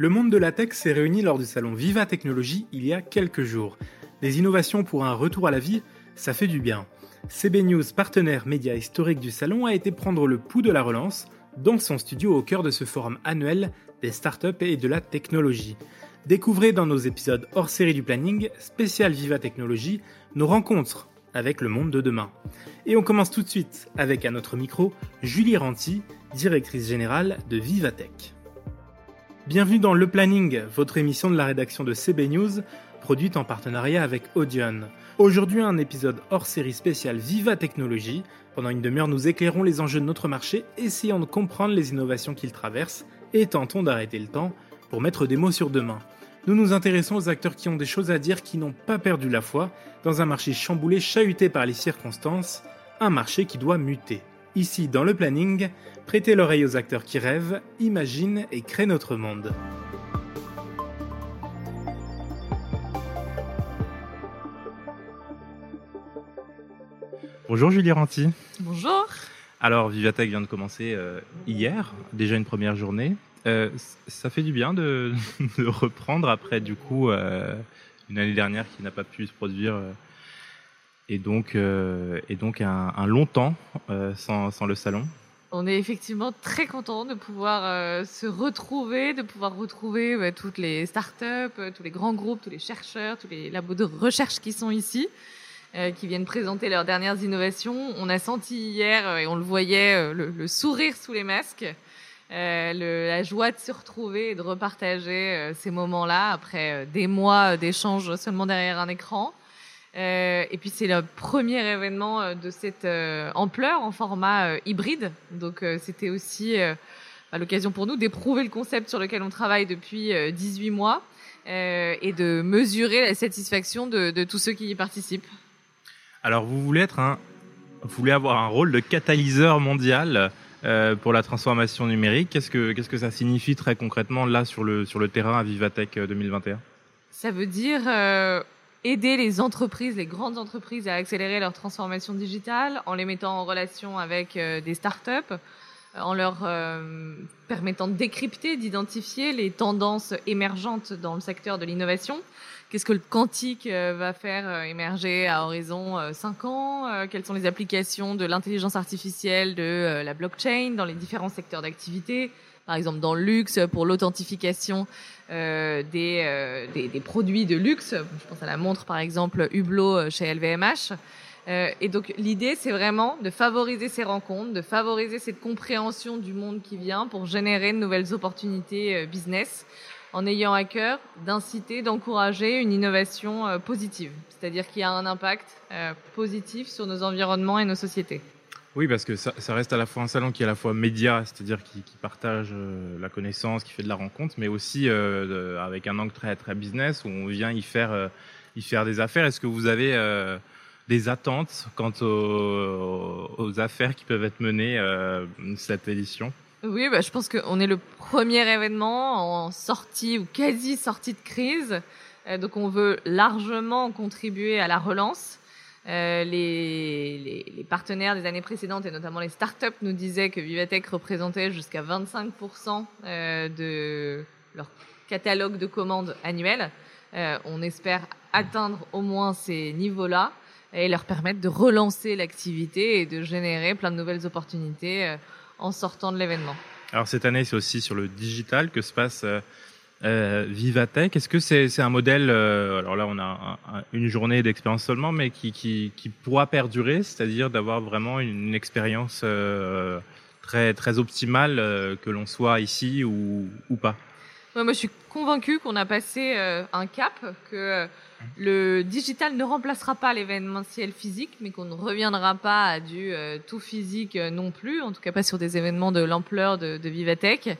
Le monde de la tech s'est réuni lors du salon Viva Technologie il y a quelques jours. Des innovations pour un retour à la vie, ça fait du bien. CB News, partenaire média historique du salon, a été prendre le pouls de la relance dans son studio au cœur de ce forum annuel des startups et de la technologie. Découvrez dans nos épisodes hors série du planning, spécial Viva Technologie, nos rencontres avec le monde de demain. Et on commence tout de suite avec à notre micro Julie Ranti, directrice générale de Vivatech. Bienvenue dans Le Planning, votre émission de la rédaction de CB News, produite en partenariat avec Audion. Aujourd'hui, un épisode hors série spécial Viva Technologie. Pendant une demi-heure, nous éclairons les enjeux de notre marché, essayant de comprendre les innovations qu'il traverse et tentons d'arrêter le temps pour mettre des mots sur demain. Nous nous intéressons aux acteurs qui ont des choses à dire, qui n'ont pas perdu la foi, dans un marché chamboulé, chahuté par les circonstances, un marché qui doit muter. Ici, dans le planning, prêtez l'oreille aux acteurs qui rêvent, imaginent et créent notre monde. Bonjour Julie Ranti. Bonjour. Alors Vivatech vient de commencer euh, hier, déjà une première journée. Euh, ça fait du bien de, de, reprendre après du coup euh, une année dernière qui n'a pas pu se produire euh, et donc euh, et donc un, long temps euh, sans, le salon. On est effectivement très content de pouvoir se retrouver, de pouvoir retrouver ouais, toutes les startups, tous les grands groupes, tous les chercheurs, tous les labos de recherche qui sont ici. qui viennent présenter leurs dernières innovations. On a senti hier, et on le voyait, le, sourire sous les masques, euh, la joie de se retrouver et de repartager euh, ces moments-là après euh, des mois d'échanges seulement derrière un écran. Et puis c'est le premier événement de cette ampleur en format hybride. Donc c'était aussi bah, l'occasion pour nous d'éprouver le concept sur lequel on travaille depuis 18 mois et de mesurer la satisfaction de, de tous ceux qui y participent. Alors vous voulez être un, vous voulez avoir un rôle de catalyseur mondial euh, pour la transformation numérique. Qu'est-ce que, qu'est-ce que ça signifie très concrètement là sur le, sur le terrain à Vivatech 2021 Ça veut dire euh, aider les entreprises, les grandes entreprises à accélérer leur transformation digitale en les mettant en relation avec euh, des startups, en leur euh, permettant de décrypter, d'identifier les tendances émergentes dans le secteur de l'innovation. Qu'est-ce que le quantique euh, va faire euh, émerger à horizon 5 euh, ans Quelles sont les applications de l'intelligence artificielle, de la blockchain dans les différents secteurs d'activité? Par exemple, dans le luxe, pour l'authentification euh, des, euh, des, produits de luxe. Je pense à la montre, par exemple, Hublot chez LVMH. Euh, et donc, l'idée, c'est vraiment de favoriser ces rencontres, de favoriser cette compréhension du monde qui vient pour générer de nouvelles opportunités business en ayant à cœur d'inciter, d'encourager une innovation euh, positive, c'est-à-dire qui a un impact euh, positif sur nos environnements et nos sociétés. Oui, parce que ça, reste à la fois un salon qui est à la fois média, c'est-à-dire qui, partage euh, la connaissance, qui fait de la rencontre, mais aussi euh, avec un angle très très business où on vient y faire euh, y faire des affaires. Est-ce que vous avez des attentes quant aux, affaires qui peuvent être menées cette édition? Oui, bah, je pense qu'on est le premier événement en sortie ou quasi sortie de crise. Donc on veut largement contribuer à la relance. Euh, les, partenaires des années précédentes et notamment les startups nous disaient que Vivatech représentait jusqu'à 25% euh, de leur catalogue de commandes annuelles. Euh, on espère atteindre au moins ces niveaux-là et leur permettre de relancer l'activité et de générer plein de nouvelles opportunités euh, en sortant de l'événement. Alors cette année, c'est aussi sur le digital que se passe euh, euh Vivatech. Est-ce que c'est un modèle euh, Alors là, on a un, un, une journée d'expérience seulement, mais qui, qui, qui pourra perdurer, c'est-à-dire d'avoir vraiment une, expérience euh, très très optimale, euh, que l'on soit ici ou, ou pas? Moi, je suis convaincue qu'on a passé euh, un cap, que le digital ne remplacera pas l'événementiel physique, mais qu'on ne reviendra pas à du euh, tout physique euh, non plus, en tout cas pas sur des événements de l'ampleur de, de, Vivatech.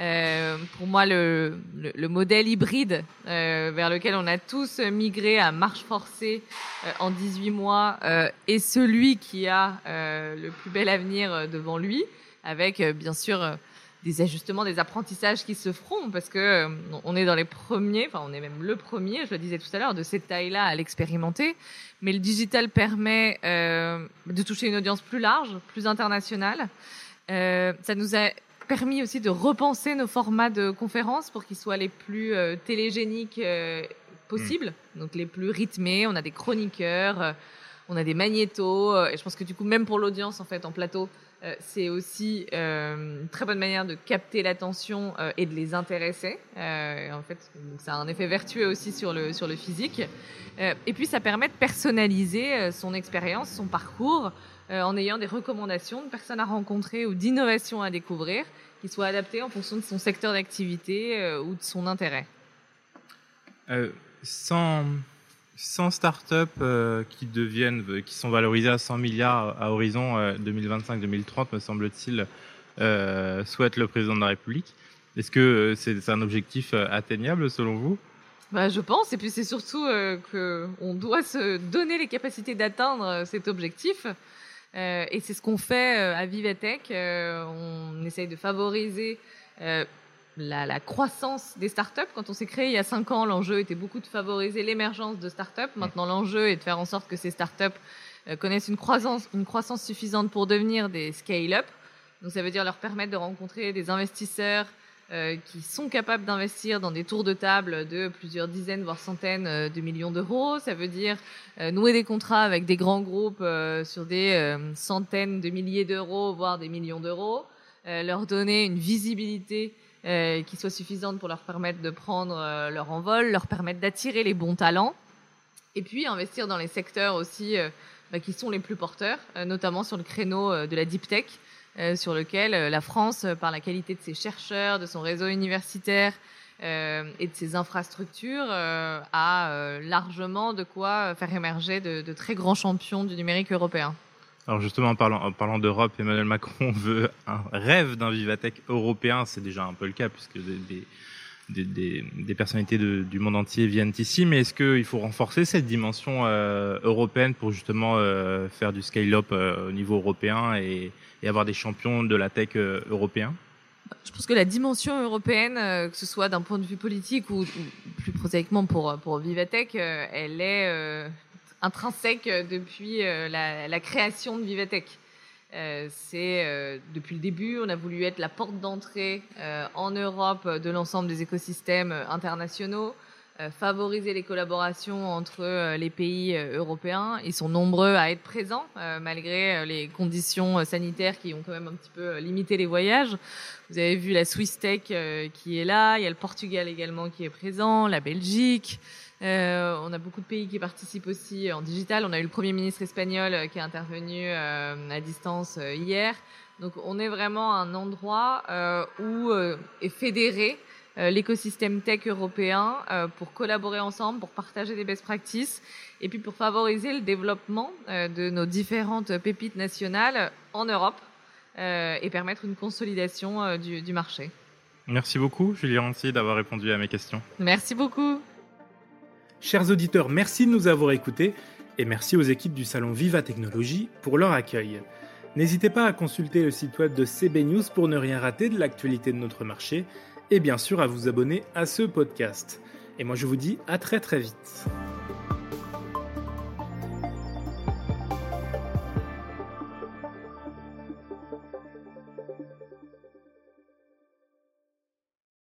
Euh, pour moi, le, le, le modèle hybride euh, vers lequel on a tous migré à marche forcée euh, en 18 mois est celui qui a le plus bel avenir devant lui, avec bien sûr des ajustements, des apprentissages qui se feront parce que on est dans les premiers, enfin on est même le premier, je le disais tout à l'heure, de cette taille-là à l'expérimenter. Mais le digital permet de toucher une audience plus large, plus internationale. Ça nous a permis aussi de repenser nos formats de conférences pour qu'ils soient les plus télégéniques possibles, mm. donc les plus rythmés. On a des chroniqueurs, on a des magnétos, et je pense que du coup, même pour l'audience en fait en plateau, euh, c'est aussi euh, une très bonne manière de capter l'attention euh, et de les intéresser. en fait, ça a un effet vertueux aussi sur le, sur le physique. et puis, ça permet de personnaliser son expérience, son parcours, en ayant des recommandations de personnes à rencontrer ou d'innovations à découvrir qui soient adaptées en fonction de son secteur d'activité ou de son intérêt. sans 100 startups euh, qui deviennent, euh, qui sont valorisées à 100 milliards à horizon 2025-2030, euh, me semble-t-il, souhaite le président de la République. Est-ce que c'est un objectif atteignable selon vous? Bah, je pense, et puis c'est surtout qu'on doit se donner les capacités d'atteindre cet objectif. Et c'est ce qu'on fait à Vivatech. on essaye de favoriser la, croissance des startups. Quand on s'est créé il y a cinq ans, l'enjeu était beaucoup de favoriser l'émergence de startups. Maintenant, l'enjeu est de faire en sorte que ces startups euh, connaissent une croissance, une croissance suffisante pour devenir des scale-up. Donc, ça veut dire leur permettre de rencontrer des investisseurs euh, qui sont capables d'investir dans des tours de table de plusieurs dizaines, voire centaines euh, de millions d'euros. Ça veut dire nouer des contrats avec des grands groupes sur des centaines de milliers d'euros, voire des millions d'euros. leur donner une visibilité euh, qui soit suffisante pour leur permettre de prendre euh, leur envol, leur permettre d'attirer les bons talents, et puis investir dans les secteurs aussi euh, bah, qui sont les plus porteurs, notamment sur le créneau de la deep tech, sur lequel la France, par la qualité de ses chercheurs, de son réseau universitaire et de ses infrastructures, a largement de quoi faire émerger de, très grands champions du numérique européen. Alors justement, en parlant, d'Europe, Emmanuel Macron veut un rêve d'un Vivatech européen. C'est déjà un peu le cas puisque des, des, personnalités du monde entier viennent ici. Mais est-ce qu'il faut renforcer cette dimension euh, européenne pour justement euh, faire du scale-up euh, au niveau européen et, avoir des champions de la tech européens? Je pense que la dimension européenne, que ce soit d'un point de vue politique ou, plus prosaïquement pour, Vivatech, elle est intrinsèque depuis la, la, création de Vivatech. Euh, c'est euh, depuis le début, on a voulu être la porte d'entrée euh, en Europe de l'ensemble des écosystèmes internationaux, favoriser les collaborations entre les pays européens. Ils sont nombreux à être présents malgré les conditions sanitaires qui ont quand même un petit peu limité les voyages. Vous avez vu la Swiss Tech qui est là, il y a le Portugal également qui est présent, la Belgique. Euh, on a beaucoup de pays qui participent aussi en digital. On a eu le Premier ministre espagnol euh, qui est intervenu euh, à distance hier. Donc on est vraiment un endroit où est fédéré l'écosystème tech européen pour collaborer ensemble, pour partager des best practices et puis pour favoriser le développement de nos différentes pépites nationales en Europe et permettre une consolidation du, du marché. Merci beaucoup, Julie Rancy, d'avoir répondu à mes questions. Merci beaucoup. Chers auditeurs, merci de nous avoir écoutés et merci aux équipes du salon Viva Technologie pour leur accueil. N'hésitez pas à consulter le site web de CB News pour ne rien rater de l'actualité de notre marché et bien sûr à vous abonner à ce podcast. Et moi je vous dis à très très vite.